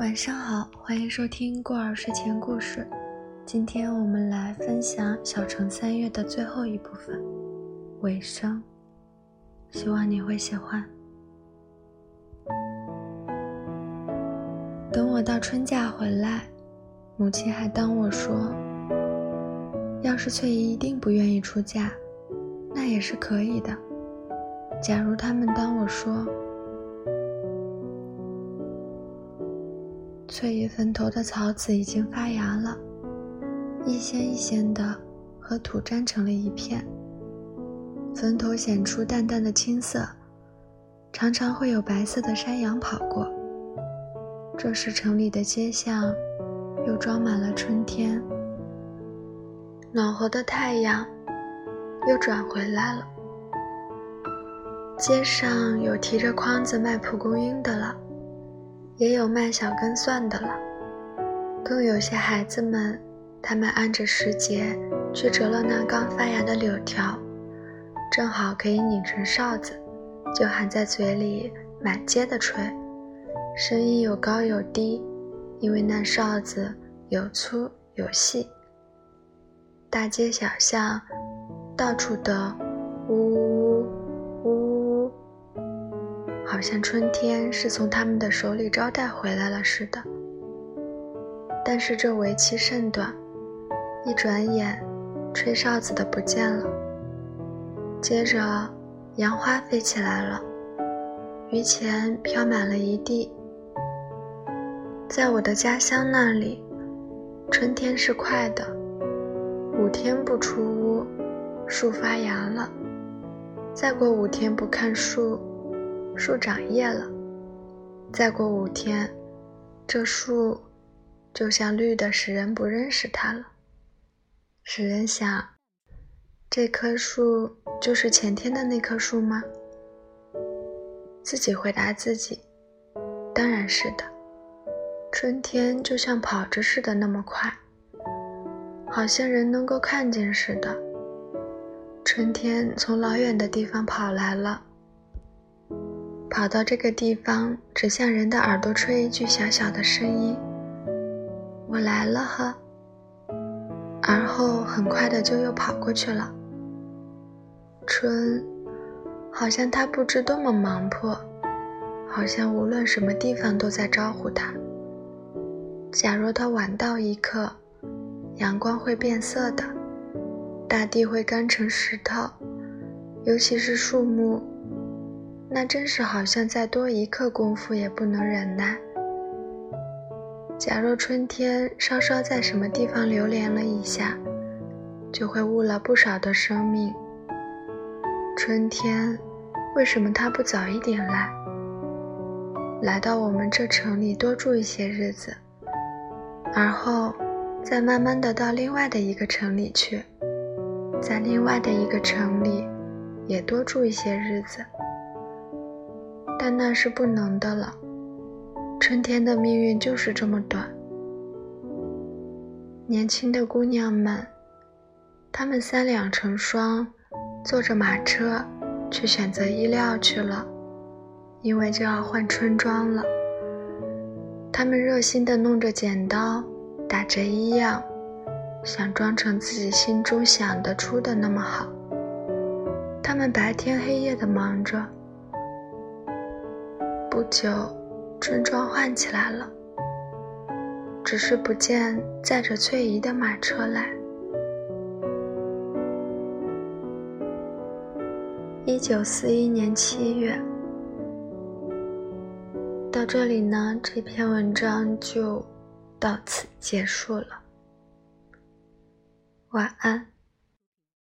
晚上好，欢迎收听过儿睡前故事。今天我们来分享《小城三月》的最后一部分尾声，希望你会喜欢。等我到春假回来，母亲还当我说，要是翠姨一定不愿意出嫁，那也是可以的。假如他们当我说。翠玉坟头的草籽已经发芽了，一仙一仙的和土粘成了一片。坟头显出淡淡的青色，常常会有白色的山羊跑过。这时城里的街巷又装满了春天，暖和的太阳又转回来了。街上有提着筐子卖蒲公英的了。也有卖小根蒜的了，更有些孩子们，他们按着时节去折了那刚发芽的柳条，正好可以拧成哨子，就含在嘴里满街的吹，声音有高有低，因为那哨子有粗有细。大街小巷，到处的呜呜呜。好像春天是从他们的手里招待回来了似的，但是这为期甚短，一转眼，吹哨子的不见了。接着，杨花飞起来了，榆钱飘满了一地。在我的家乡那里，春天是快的，五天不出屋，树发芽了；再过五天不看树。树长叶了，再过五天，这树就像绿的，使人不认识它了。使人想，这棵树就是前天的那棵树吗？自己回答自己，当然是的。春天就像跑着似的那么快，好像人能够看见似的。春天从老远的地方跑来了。跑到这个地方，只向人的耳朵吹一句小小的声音：“我来了呵。”而后很快的就又跑过去了。春，好像他不知多么忙迫，好像无论什么地方都在招呼他。假若他晚到一刻，阳光会变色的，大地会干成石头，尤其是树木。那真是好像再多一刻功夫也不能忍耐。假若春天稍稍在什么地方流连了一下，就会误了不少的生命。春天，为什么它不早一点来，来到我们这城里多住一些日子，而后再慢慢的到另外的一个城里去，在另外的一个城里也多住一些日子？但那是不能的了。春天的命运就是这么短。年轻的姑娘们，她们三两成双，坐着马车去选择衣料去了，因为就要换春装了。她们热心地弄着剪刀，打着衣样，想装成自己心中想得出的那么好。她们白天黑夜地忙着。不久，村庄换起来了，只是不见载着翠姨的马车来。一九四一年七月，到这里呢，这篇文章就到此结束了。晚安。